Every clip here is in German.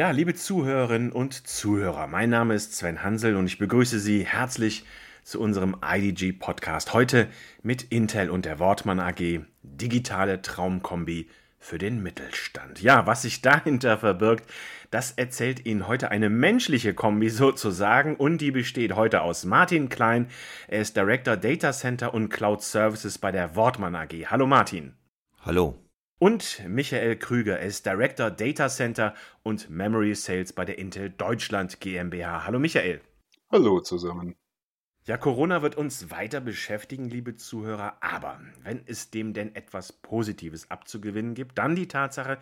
Ja, liebe Zuhörerinnen und Zuhörer, mein Name ist Sven Hansel und ich begrüße Sie herzlich zu unserem IDG Podcast. Heute mit Intel und der Wortmann AG, digitale Traumkombi für den Mittelstand. Ja, was sich dahinter verbirgt, das erzählt Ihnen heute eine menschliche Kombi sozusagen und die besteht heute aus Martin Klein. Er ist Director Data Center und Cloud Services bei der Wortmann AG. Hallo Martin. Hallo. Und Michael Krüger er ist Director Data Center und Memory Sales bei der Intel Deutschland GmbH. Hallo Michael. Hallo zusammen. Ja, Corona wird uns weiter beschäftigen, liebe Zuhörer, aber wenn es dem denn etwas Positives abzugewinnen gibt, dann die Tatsache,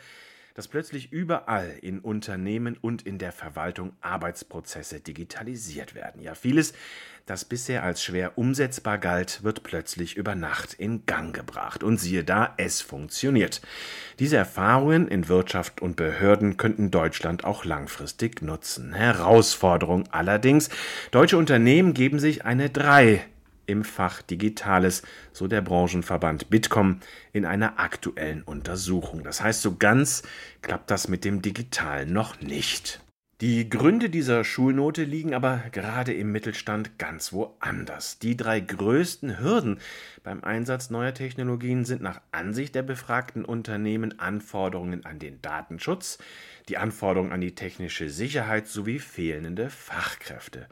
dass plötzlich überall in Unternehmen und in der Verwaltung Arbeitsprozesse digitalisiert werden. Ja, vieles, das bisher als schwer umsetzbar galt, wird plötzlich über Nacht in Gang gebracht. Und siehe da, es funktioniert. Diese Erfahrungen in Wirtschaft und Behörden könnten Deutschland auch langfristig nutzen. Herausforderung allerdings, deutsche Unternehmen geben sich eine 3 im Fach Digitales, so der Branchenverband Bitkom in einer aktuellen Untersuchung. Das heißt, so ganz klappt das mit dem Digitalen noch nicht. Die Gründe dieser Schulnote liegen aber gerade im Mittelstand ganz woanders. Die drei größten Hürden beim Einsatz neuer Technologien sind nach Ansicht der befragten Unternehmen Anforderungen an den Datenschutz, die Anforderungen an die technische Sicherheit sowie fehlende Fachkräfte.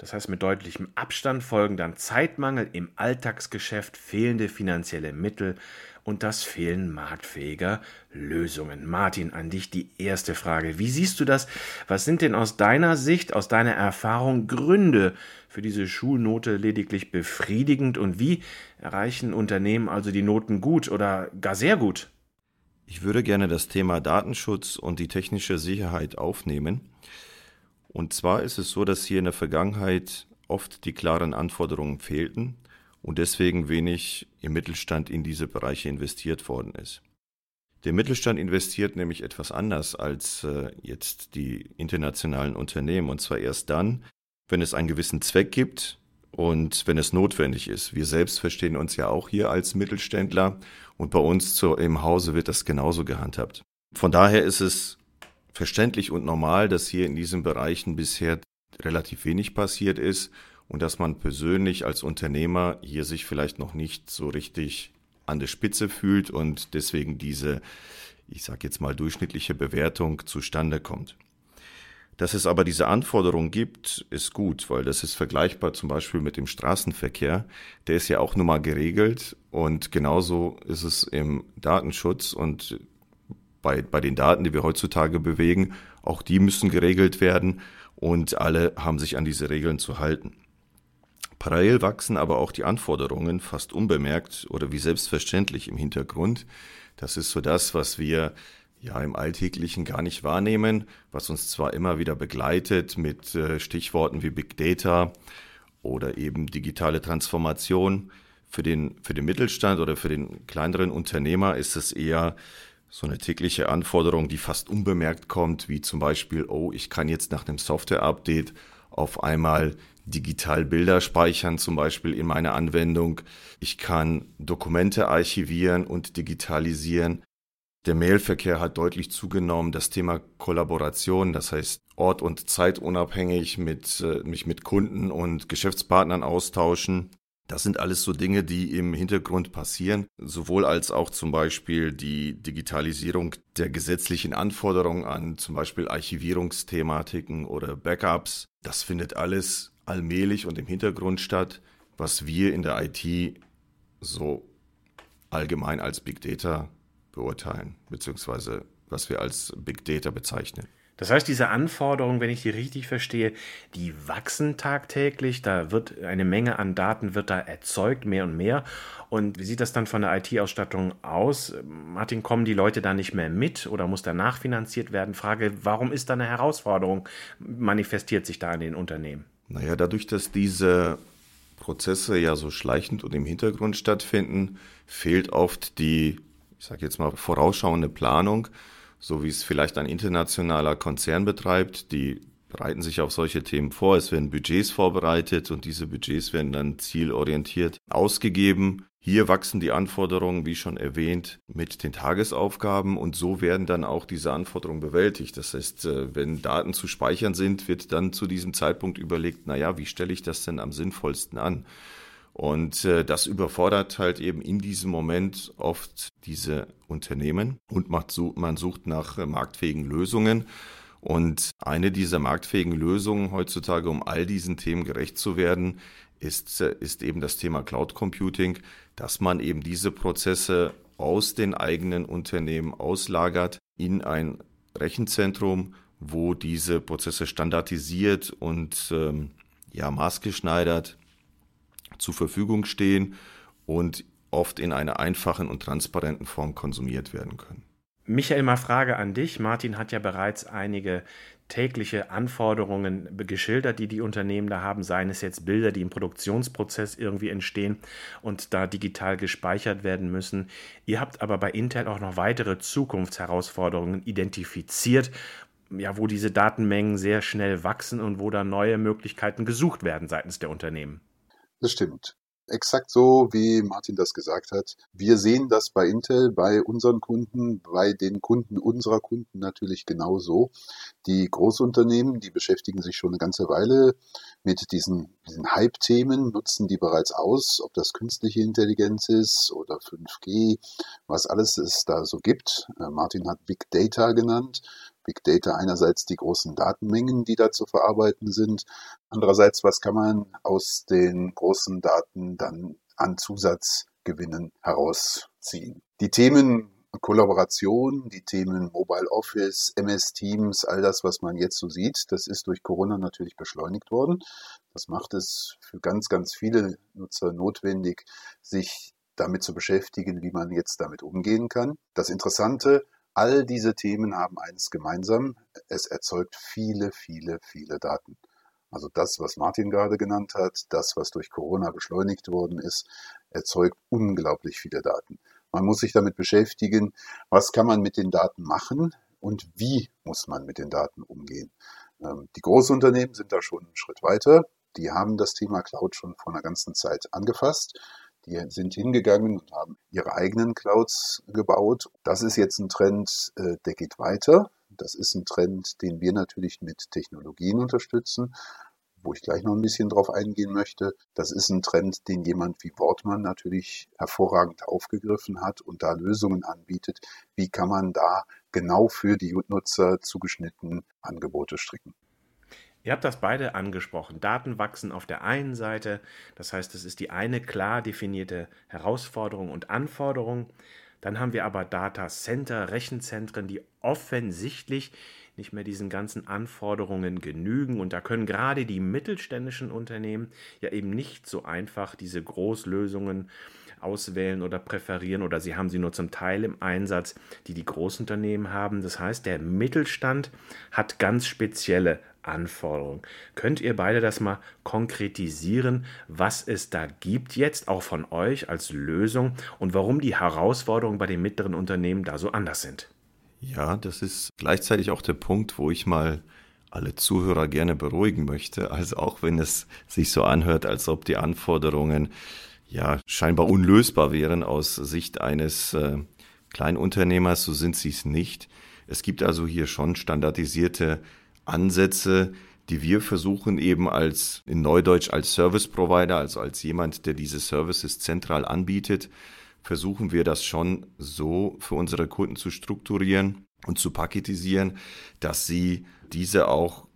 Das heißt, mit deutlichem Abstand folgen dann Zeitmangel im Alltagsgeschäft, fehlende finanzielle Mittel und das Fehlen marktfähiger Lösungen. Martin, an dich die erste Frage. Wie siehst du das? Was sind denn aus deiner Sicht, aus deiner Erfahrung Gründe für diese Schulnote lediglich befriedigend und wie erreichen Unternehmen also die Noten gut oder gar sehr gut? Ich würde gerne das Thema Datenschutz und die technische Sicherheit aufnehmen. Und zwar ist es so, dass hier in der Vergangenheit oft die klaren Anforderungen fehlten und deswegen wenig im Mittelstand in diese Bereiche investiert worden ist. Der Mittelstand investiert nämlich etwas anders als äh, jetzt die internationalen Unternehmen und zwar erst dann, wenn es einen gewissen Zweck gibt und wenn es notwendig ist. Wir selbst verstehen uns ja auch hier als Mittelständler und bei uns zu, im Hause wird das genauso gehandhabt. Von daher ist es verständlich und normal, dass hier in diesen Bereichen bisher relativ wenig passiert ist und dass man persönlich als Unternehmer hier sich vielleicht noch nicht so richtig an der Spitze fühlt und deswegen diese, ich sage jetzt mal, durchschnittliche Bewertung zustande kommt. Dass es aber diese Anforderungen gibt, ist gut, weil das ist vergleichbar zum Beispiel mit dem Straßenverkehr. Der ist ja auch nun mal geregelt und genauso ist es im Datenschutz und bei, bei den Daten, die wir heutzutage bewegen, auch die müssen geregelt werden und alle haben sich an diese Regeln zu halten. Parallel wachsen aber auch die Anforderungen fast unbemerkt oder wie selbstverständlich im Hintergrund. Das ist so das, was wir ja im Alltäglichen gar nicht wahrnehmen, was uns zwar immer wieder begleitet mit äh, Stichworten wie Big Data oder eben digitale Transformation. Für den, für den Mittelstand oder für den kleineren Unternehmer ist es eher so eine tägliche Anforderung, die fast unbemerkt kommt, wie zum Beispiel, oh, ich kann jetzt nach einem Software-Update auf einmal digital Bilder speichern, zum Beispiel in meiner Anwendung. Ich kann Dokumente archivieren und digitalisieren. Der Mailverkehr hat deutlich zugenommen. Das Thema Kollaboration, das heißt ort- und zeitunabhängig mit, äh, mich mit Kunden und Geschäftspartnern austauschen. Das sind alles so Dinge, die im Hintergrund passieren, sowohl als auch zum Beispiel die Digitalisierung der gesetzlichen Anforderungen an zum Beispiel Archivierungsthematiken oder Backups. Das findet alles allmählich und im Hintergrund statt, was wir in der IT so allgemein als Big Data beurteilen, beziehungsweise was wir als Big Data bezeichnen. Das heißt, diese Anforderungen, wenn ich die richtig verstehe, die wachsen tagtäglich. Da wird eine Menge an Daten wird da erzeugt, mehr und mehr. Und wie sieht das dann von der IT-Ausstattung aus? Martin, kommen die Leute da nicht mehr mit oder muss da nachfinanziert werden? Frage, warum ist da eine Herausforderung? Manifestiert sich da in den Unternehmen? Naja, dadurch, dass diese Prozesse ja so schleichend und im Hintergrund stattfinden, fehlt oft die, ich sage jetzt mal, vorausschauende Planung so wie es vielleicht ein internationaler Konzern betreibt, die bereiten sich auf solche Themen vor. Es werden Budgets vorbereitet und diese Budgets werden dann zielorientiert ausgegeben. Hier wachsen die Anforderungen, wie schon erwähnt, mit den Tagesaufgaben und so werden dann auch diese Anforderungen bewältigt. Das heißt, äh, wenn Daten zu speichern sind, wird dann zu diesem Zeitpunkt überlegt, naja, wie stelle ich das denn am sinnvollsten an? Und äh, das überfordert halt eben in diesem Moment oft diese Unternehmen und man sucht nach äh, marktfähigen Lösungen. Und eine dieser marktfähigen Lösungen heutzutage, um all diesen Themen gerecht zu werden, ist, ist eben das Thema Cloud Computing, dass man eben diese Prozesse aus den eigenen Unternehmen auslagert in ein Rechenzentrum, wo diese Prozesse standardisiert und ähm, ja, maßgeschneidert zur Verfügung stehen und oft in einer einfachen und transparenten Form konsumiert werden können. Michael, mal Frage an dich. Martin hat ja bereits einige tägliche Anforderungen geschildert, die die Unternehmen da haben, seien es jetzt Bilder, die im Produktionsprozess irgendwie entstehen und da digital gespeichert werden müssen. Ihr habt aber bei Intel auch noch weitere Zukunftsherausforderungen identifiziert, ja, wo diese Datenmengen sehr schnell wachsen und wo da neue Möglichkeiten gesucht werden seitens der Unternehmen. Das stimmt exakt so, wie Martin das gesagt hat. Wir sehen das bei Intel, bei unseren Kunden, bei den Kunden unserer Kunden natürlich genauso. Die Großunternehmen, die beschäftigen sich schon eine ganze Weile mit diesen, diesen Hype-Themen, nutzen die bereits aus, ob das künstliche Intelligenz ist oder 5G, was alles es da so gibt. Äh, Martin hat Big Data genannt. Big Data einerseits die großen Datenmengen, die da zu verarbeiten sind. Andererseits, was kann man aus den großen Daten dann an Zusatzgewinnen herausziehen? Die Themen Kollaboration, die Themen Mobile Office, MS Teams, all das, was man jetzt so sieht, das ist durch Corona natürlich beschleunigt worden. Das macht es für ganz, ganz viele Nutzer notwendig, sich damit zu beschäftigen, wie man jetzt damit umgehen kann. Das Interessante All diese Themen haben eines gemeinsam. Es erzeugt viele, viele, viele Daten. Also das, was Martin gerade genannt hat, das, was durch Corona beschleunigt worden ist, erzeugt unglaublich viele Daten. Man muss sich damit beschäftigen, was kann man mit den Daten machen und wie muss man mit den Daten umgehen. Ähm, die Großunternehmen sind da schon einen Schritt weiter. Die haben das Thema Cloud schon vor einer ganzen Zeit angefasst. Die sind hingegangen und haben ihre eigenen Clouds gebaut. Das ist jetzt ein Trend, äh, der geht weiter. Das ist ein Trend, den wir natürlich mit Technologien unterstützen, wo ich gleich noch ein bisschen drauf eingehen möchte. Das ist ein Trend, den jemand wie Wortmann natürlich hervorragend aufgegriffen hat und da Lösungen anbietet. Wie kann man da genau für die Nutzer zugeschnitten Angebote stricken? Ihr habt das beide angesprochen. Daten wachsen auf der einen Seite, das heißt, es ist die eine klar definierte Herausforderung und Anforderung. Dann haben wir aber Data Center, Rechenzentren, die offensichtlich nicht mehr diesen ganzen Anforderungen genügen. Und da können gerade die mittelständischen Unternehmen ja eben nicht so einfach diese Großlösungen auswählen oder präferieren oder sie haben sie nur zum Teil im Einsatz, die die Großunternehmen haben. Das heißt, der Mittelstand hat ganz spezielle Anforderungen. Könnt ihr beide das mal konkretisieren, was es da gibt jetzt, auch von euch als Lösung und warum die Herausforderungen bei den mittleren Unternehmen da so anders sind? Ja, das ist gleichzeitig auch der Punkt, wo ich mal alle Zuhörer gerne beruhigen möchte. Also auch wenn es sich so anhört, als ob die Anforderungen ja scheinbar unlösbar wären aus Sicht eines äh, Kleinunternehmers, so sind sie es nicht. Es gibt also hier schon standardisierte Ansätze, die wir versuchen eben als in Neudeutsch als Service Provider, also als jemand, der diese Services zentral anbietet, versuchen wir das schon so für unsere Kunden zu strukturieren und zu paketisieren, dass sie diese auch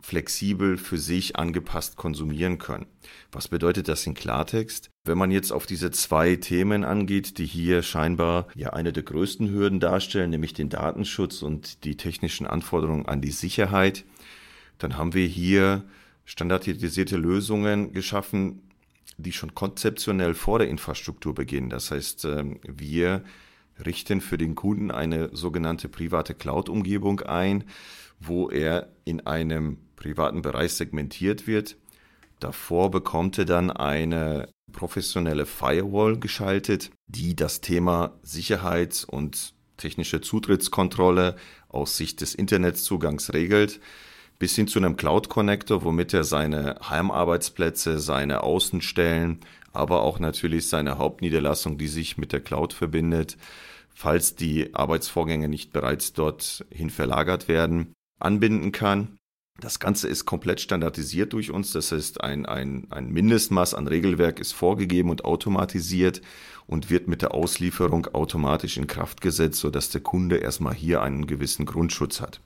flexibel für sich angepasst konsumieren können. Was bedeutet das in Klartext? Wenn man jetzt auf diese zwei Themen angeht, die hier scheinbar ja eine der größten Hürden darstellen, nämlich den Datenschutz und die technischen Anforderungen an die Sicherheit, dann haben wir hier standardisierte Lösungen geschaffen, die schon konzeptionell vor der Infrastruktur beginnen. Das heißt, ähm, wir richten für den Kunden eine sogenannte private Cloud-Umgebung ein, wo er in einem privaten Bereich segmentiert wird. Davor bekommt er dann eine professionelle Firewall geschaltet, die das Thema Sicherheit und technische Zutrittskontrolle aus Sicht des Internetzugangs regelt, bis hin zu einem Cloud Connector, womit er seine Heimarbeitsplätze, seine Außenstellen, aber auch natürlich seine Hauptniederlassung, die sich mit der Cloud verbindet, falls die Arbeitsvorgänge nicht bereits dorthin verlagert werden, anbinden kann. Das Ganze ist komplett standardisiert durch uns. Das heißt, ein, ein, ein Mindestmaß an Regelwerk ist vorgegeben und automatisiert und wird mit der Auslieferung automatisch in Kraft gesetzt, sodass der Kunde erstmal hier einen gewissen Grundschutz hat.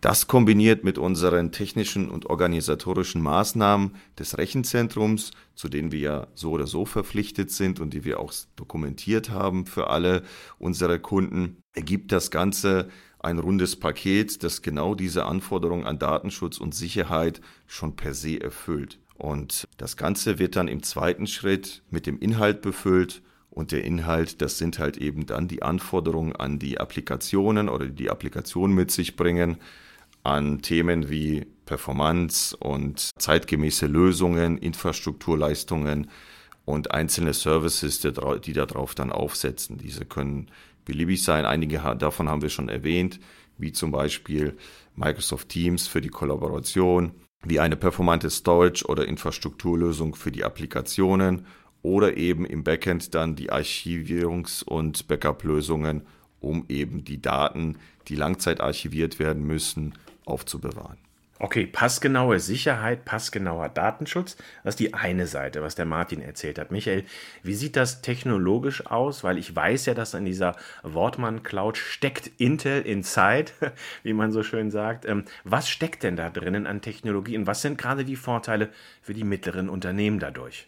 Das kombiniert mit unseren technischen und organisatorischen Maßnahmen des Rechenzentrums, zu denen wir ja so oder so verpflichtet sind und die wir auch dokumentiert haben für alle unsere Kunden, ergibt das Ganze ein rundes Paket, das genau diese Anforderungen an Datenschutz und Sicherheit schon per se erfüllt. Und das Ganze wird dann im zweiten Schritt mit dem Inhalt befüllt. Und der Inhalt, das sind halt eben dann die Anforderungen an die Applikationen oder die Applikationen mit sich bringen, an Themen wie Performance und zeitgemäße Lösungen, Infrastrukturleistungen und einzelne Services, die darauf dann aufsetzen. Diese können beliebig sein. Einige davon haben wir schon erwähnt, wie zum Beispiel Microsoft Teams für die Kollaboration, wie eine performante Storage oder Infrastrukturlösung für die Applikationen oder eben im Backend dann die Archivierungs- und Backup-Lösungen, um eben die Daten, die langzeitarchiviert werden müssen, aufzubewahren. Okay, passgenaue Sicherheit, passgenauer Datenschutz, das ist die eine Seite, was der Martin erzählt hat. Michael, wie sieht das technologisch aus? Weil ich weiß ja, dass in dieser Wortmann Cloud steckt Intel inside, wie man so schön sagt. Ähm, was steckt denn da drinnen an Technologie und was sind gerade die Vorteile für die mittleren Unternehmen dadurch?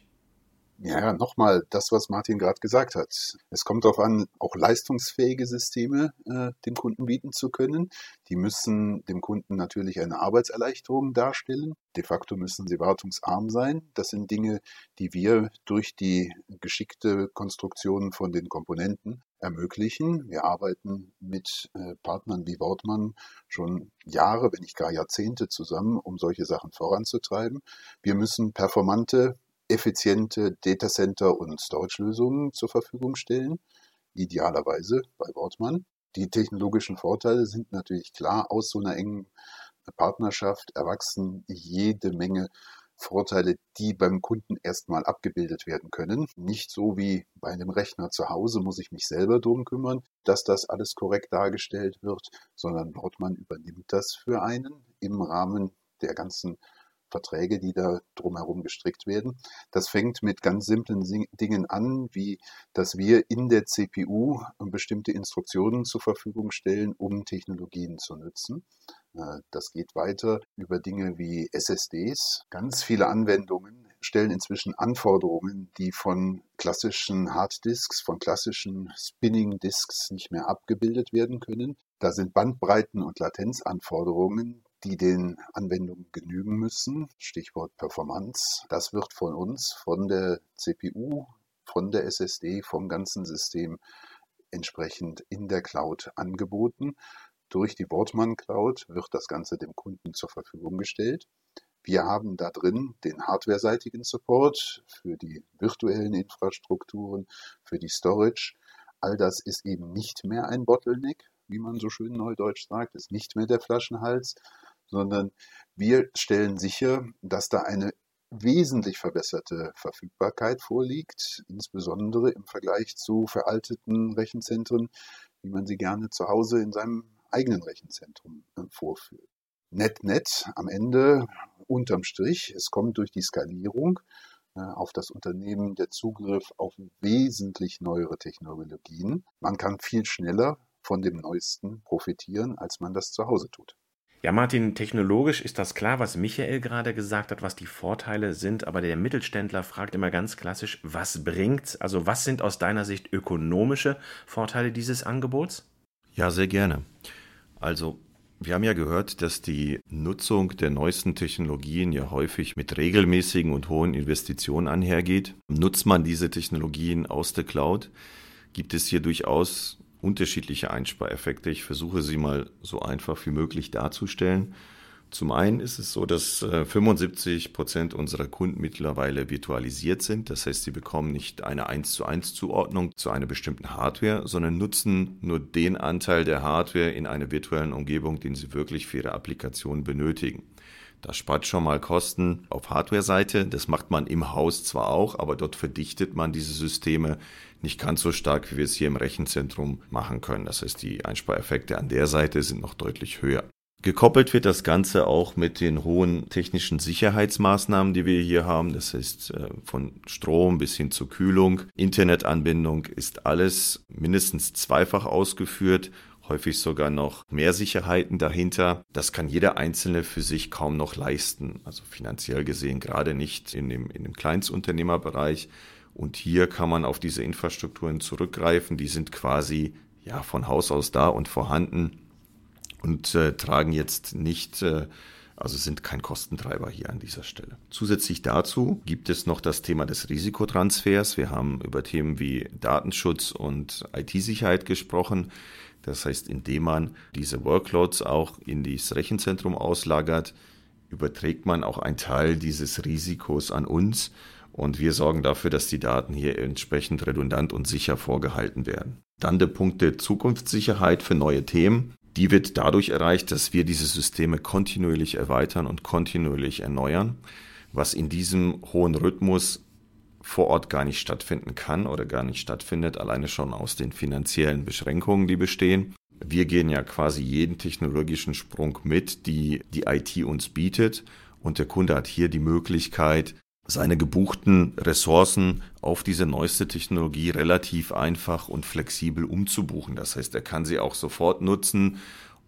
Ja, nochmal das, was Martin gerade gesagt hat. Es kommt darauf an, auch leistungsfähige Systeme äh, dem Kunden bieten zu können. Die müssen dem Kunden natürlich eine Arbeitserleichterung darstellen. De facto müssen sie wartungsarm sein. Das sind Dinge, die wir durch die geschickte Konstruktion von den Komponenten ermöglichen. Wir arbeiten mit äh, Partnern wie Wortmann schon Jahre, wenn nicht gar Jahrzehnte zusammen, um solche Sachen voranzutreiben. Wir müssen performante effiziente Datacenter und Storage-Lösungen zur Verfügung stellen, idealerweise bei Wortmann. Die technologischen Vorteile sind natürlich klar. Aus so einer engen Partnerschaft erwachsen jede Menge Vorteile, die beim Kunden erstmal abgebildet werden können. Nicht so wie bei einem Rechner zu Hause muss ich mich selber drum kümmern, dass das alles korrekt dargestellt wird, sondern Wortmann übernimmt das für einen im Rahmen der ganzen Verträge, die da drumherum gestrickt werden. Das fängt mit ganz simplen Dingen an, wie dass wir in der CPU bestimmte Instruktionen zur Verfügung stellen, um Technologien zu nutzen. Äh, das geht weiter über Dinge wie SSDs. Ganz viele Anwendungen stellen inzwischen Anforderungen, die von klassischen Harddisks, von klassischen Spinning Disks nicht mehr abgebildet werden können. Da sind Bandbreiten und Latenzanforderungen, die den Anwendungen genügen müssen. Stichwort Performance. Das wird von uns, von der CPU, von der SSD, vom ganzen System entsprechend in der Cloud angeboten. Durch die Wortmann Cloud wird das Ganze dem Kunden zur Verfügung gestellt. Wir haben da drin den hardwareseitigen Support für die virtuellen Infrastrukturen, für die Storage. All das ist eben nicht mehr ein Bottleneck, wie man so schön neudeutsch sagt, ist nicht mehr der Flaschenhals, sondern wir stellen sicher, dass da eine wesentlich verbesserte Verfügbarkeit vorliegt, insbesondere im Vergleich zu veralteten Rechenzentren, wie man sie gerne zu Hause in seinem eigenen Rechenzentrum äh, vorführt. Net, net, am Ende unterm Strich, es kommt durch die Skalierung äh, auf das Unternehmen der Zugriff auf wesentlich neuere Technologien. Man kann viel schneller von dem Neuesten profitieren, als man das zu Hause tut. Ja, Martin, technologisch ist das klar, was Michael gerade gesagt hat, was die Vorteile sind, aber der Mittelständler fragt immer ganz klassisch, was bringt's? Also, was sind aus deiner Sicht ökonomische Vorteile dieses Angebots? Ja, sehr gerne. Also, wir haben ja gehört, dass die Nutzung der neuesten Technologien ja häufig mit regelmäßigen und hohen Investitionen einhergeht. Nutzt man diese Technologien aus der Cloud, gibt es hier durchaus unterschiedliche Einspareffekte. Ich versuche sie mal so einfach wie möglich darzustellen. Zum einen ist es so, dass 75 äh, Prozent unserer Kunden mittlerweile virtualisiert sind. Das heißt, sie bekommen nicht eine 1 zu 1 Zuordnung zu einer bestimmten Hardware, sondern nutzen nur den Anteil der Hardware in einer virtuellen Umgebung, den sie wirklich für ihre Applikation benötigen. Das spart schon mal Kosten auf Hardware-Seite. Das macht man im Haus zwar auch, aber dort verdichtet man diese Systeme nicht ganz so stark, wie wir es hier im Rechenzentrum machen können. Das heißt, die Einspareffekte an der Seite sind noch deutlich höher. Gekoppelt wird das Ganze auch mit den hohen technischen Sicherheitsmaßnahmen, die wir hier haben. Das heißt, äh, von Strom bis hin zur Kühlung, Internetanbindung ist alles mindestens zweifach ausgeführt häufig sogar noch mehr Sicherheiten dahinter. Das kann jeder Einzelne für sich kaum noch leisten. Also finanziell gesehen gerade nicht in dem, in dem Kleinstunternehmerbereich. Und hier kann man auf diese Infrastrukturen zurückgreifen. Die sind quasi ja von Haus aus da und vorhanden und äh, tragen jetzt nicht äh, also sind kein Kostentreiber hier an dieser Stelle. Zusätzlich dazu gibt es noch das Thema des Risikotransfers. Wir haben über Themen wie Datenschutz und IT-Sicherheit gesprochen. Das heißt, indem man diese Workloads auch in das Rechenzentrum auslagert, überträgt man auch einen Teil dieses Risikos an uns und wir sorgen dafür, dass die Daten hier entsprechend redundant und sicher vorgehalten werden. Dann der Punkt der Zukunftssicherheit für neue Themen. Die wird dadurch erreicht, dass wir diese Systeme kontinuierlich erweitern und kontinuierlich erneuern, was in diesem hohen Rhythmus vor Ort gar nicht stattfinden kann oder gar nicht stattfindet, alleine schon aus den finanziellen Beschränkungen, die bestehen. Wir gehen ja quasi jeden technologischen Sprung mit, die die IT uns bietet und der Kunde hat hier die Möglichkeit, seine gebuchten Ressourcen auf diese neueste Technologie relativ einfach und flexibel umzubuchen. Das heißt, er kann sie auch sofort nutzen,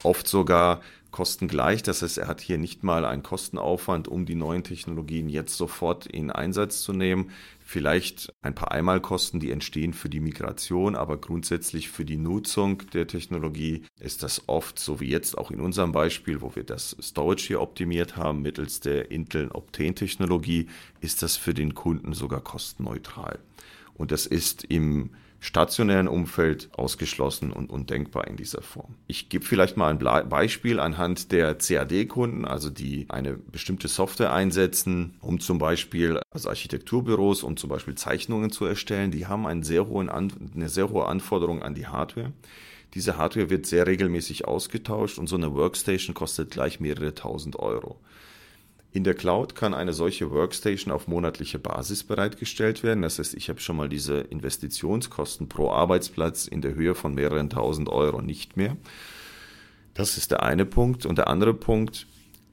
oft sogar kostengleich. Das heißt, er hat hier nicht mal einen Kostenaufwand, um die neuen Technologien jetzt sofort in Einsatz zu nehmen. Vielleicht ein paar Einmalkosten, die entstehen für die Migration, aber grundsätzlich für die Nutzung der Technologie ist das oft, so wie jetzt auch in unserem Beispiel, wo wir das Storage hier optimiert haben mittels der Intel Optane Technologie, ist das für den Kunden sogar kostenneutral. Und das ist im stationären Umfeld ausgeschlossen und undenkbar in dieser Form. Ich gebe vielleicht mal ein Beispiel anhand der CAD-Kunden, also die eine bestimmte Software einsetzen, um zum Beispiel als Architekturbüros, um zum Beispiel Zeichnungen zu erstellen. Die haben einen sehr hohen eine sehr hohe Anforderung an die Hardware. Diese Hardware wird sehr regelmäßig ausgetauscht und so eine Workstation kostet gleich mehrere tausend Euro. In der Cloud kann eine solche Workstation auf monatliche Basis bereitgestellt werden. Das heißt, ich habe schon mal diese Investitionskosten pro Arbeitsplatz in der Höhe von mehreren tausend Euro nicht mehr. Das ist der eine Punkt. Und der andere Punkt,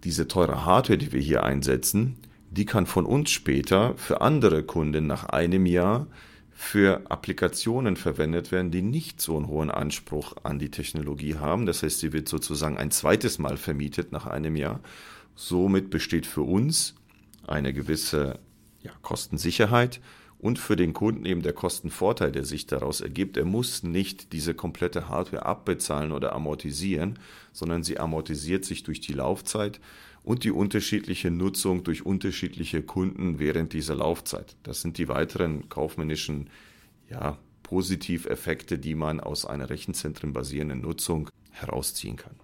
diese teure Hardware, die wir hier einsetzen, die kann von uns später für andere Kunden nach einem Jahr für Applikationen verwendet werden, die nicht so einen hohen Anspruch an die Technologie haben. Das heißt, sie wird sozusagen ein zweites Mal vermietet nach einem Jahr Somit besteht für uns eine gewisse ja, Kostensicherheit und für den Kunden eben der Kostenvorteil, der sich daraus ergibt. Er muss nicht diese komplette Hardware abbezahlen oder amortisieren, sondern sie amortisiert sich durch die Laufzeit und die unterschiedliche Nutzung durch unterschiedliche Kunden während dieser Laufzeit. Das sind die weiteren kaufmännischen ja, Positiveffekte, die man aus einer rechenzentrenbasierenden Nutzung herausziehen kann.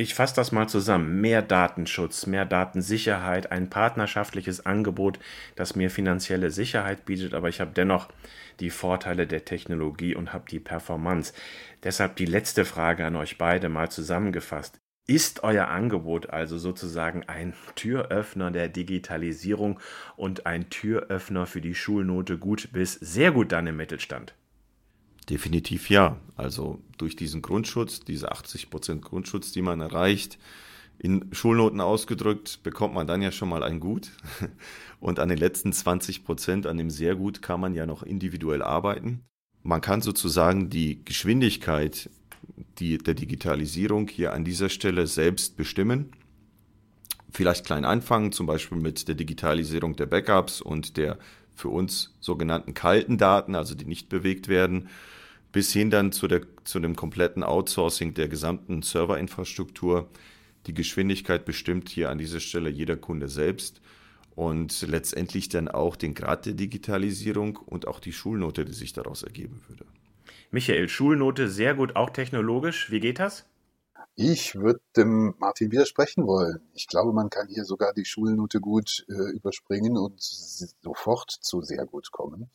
Ich fasse das mal zusammen. Mehr Datenschutz, mehr Datensicherheit, ein partnerschaftliches Angebot, das mir finanzielle Sicherheit bietet, aber ich habe dennoch die Vorteile der Technologie und habe die Performance. Deshalb die letzte Frage an euch beide mal zusammengefasst. Ist euer Angebot also sozusagen ein Türöffner der Digitalisierung und ein Türöffner für die Schulnote gut bis sehr gut dann im Mittelstand? Definitiv ja. Also durch diesen Grundschutz, diese 80% Grundschutz, die man erreicht, in Schulnoten ausgedrückt, bekommt man dann ja schon mal ein Gut. Und an den letzten 20% an dem sehr gut, kann man ja noch individuell arbeiten. Man kann sozusagen die Geschwindigkeit die, der Digitalisierung hier an dieser Stelle selbst bestimmen. Vielleicht klein anfangen, zum Beispiel mit der Digitalisierung der Backups und der für uns sogenannten kalten Daten, also die nicht bewegt werden bis hin dann zu, der, zu dem kompletten Outsourcing der gesamten Serverinfrastruktur. Die Geschwindigkeit bestimmt hier an dieser Stelle jeder Kunde selbst und letztendlich dann auch den Grad der Digitalisierung und auch die Schulnote, die sich daraus ergeben würde. Michael, Schulnote sehr gut, auch technologisch. Wie geht das? Ich würde dem Martin widersprechen wollen. Ich glaube, man kann hier sogar die Schulnote gut äh, überspringen und sofort zu sehr gut kommen.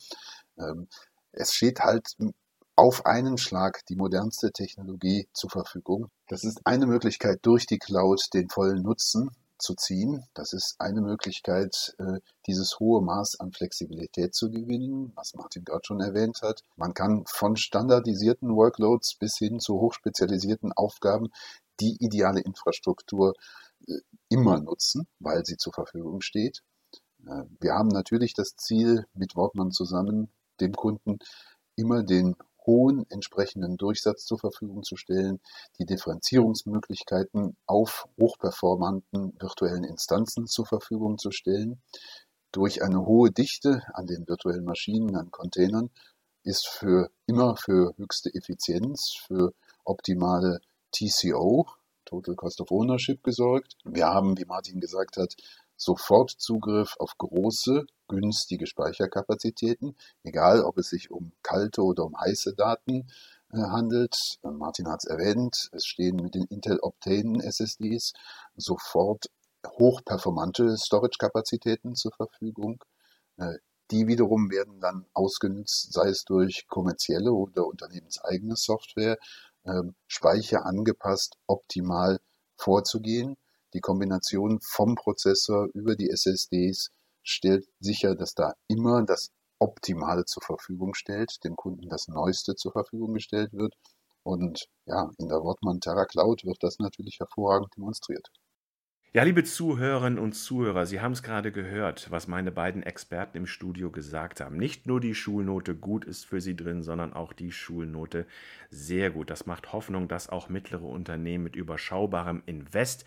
Ähm, es steht halt auf einen Schlag die modernste Technologie zur Verfügung. Das ist eine Möglichkeit, durch die Cloud den vollen Nutzen zu ziehen. Das ist eine Möglichkeit, äh, dieses hohe Maß an Flexibilität zu gewinnen, was Martin gerade schon erwähnt hat. Man kann von standardisierten Workloads bis hin zu hochspezialisierten Aufgaben die ideale Infrastruktur äh, immer nutzen, weil sie zur Verfügung steht. Äh, wir haben natürlich das Ziel, mit Wortmann zusammen dem Kunden immer den hohen entsprechenden Durchsatz zur Verfügung zu stellen, die Differenzierungsmöglichkeiten auf hochperformanten virtuellen Instanzen zur Verfügung zu stellen. Durch eine hohe Dichte an den virtuellen Maschinen, an Containern, ist für immer für höchste Effizienz, für optimale TCO, Total Cost of Ownership, gesorgt. Wir haben, wie Martin gesagt hat, sofort Zugriff auf große, günstige Speicherkapazitäten, egal ob es sich um kalte oder um heiße Daten äh, handelt. Martin hat es erwähnt, es stehen mit den Intel Optane SSDs sofort hochperformante Storage-Kapazitäten zur Verfügung. Äh, die wiederum werden dann ausgenutzt, sei es durch kommerzielle oder unternehmenseigene Software, äh, Speicher angepasst, optimal vorzugehen. Die Kombination vom Prozessor über die SSDs stellt sicher, dass da immer das Optimale zur Verfügung stellt, dem Kunden das Neueste zur Verfügung gestellt wird. Und ja, in der Wortmann Terra Cloud wird das natürlich hervorragend demonstriert. Ja, liebe Zuhörerinnen und Zuhörer, Sie haben es gerade gehört, was meine beiden Experten im Studio gesagt haben. Nicht nur die Schulnote gut ist für Sie drin, sondern auch die Schulnote sehr gut. Das macht Hoffnung, dass auch mittlere Unternehmen mit überschaubarem Invest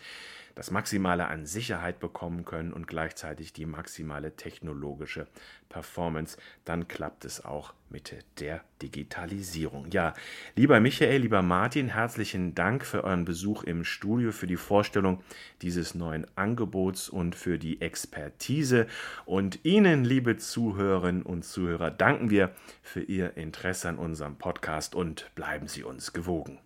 das Maximale an Sicherheit bekommen können und gleichzeitig die maximale technologische Performance. Dann klappt es auch mit der Digitalisierung. Ja, lieber Michael, lieber Martin, herzlichen Dank für euren Besuch im Studio, für die Vorstellung dieses neuen Angebots und für die Expertise. Und Ihnen, liebe Zuhörerinnen und Zuhörer, danken wir für Ihr Interesse an unserem Podcast und bleiben Sie uns gewogen.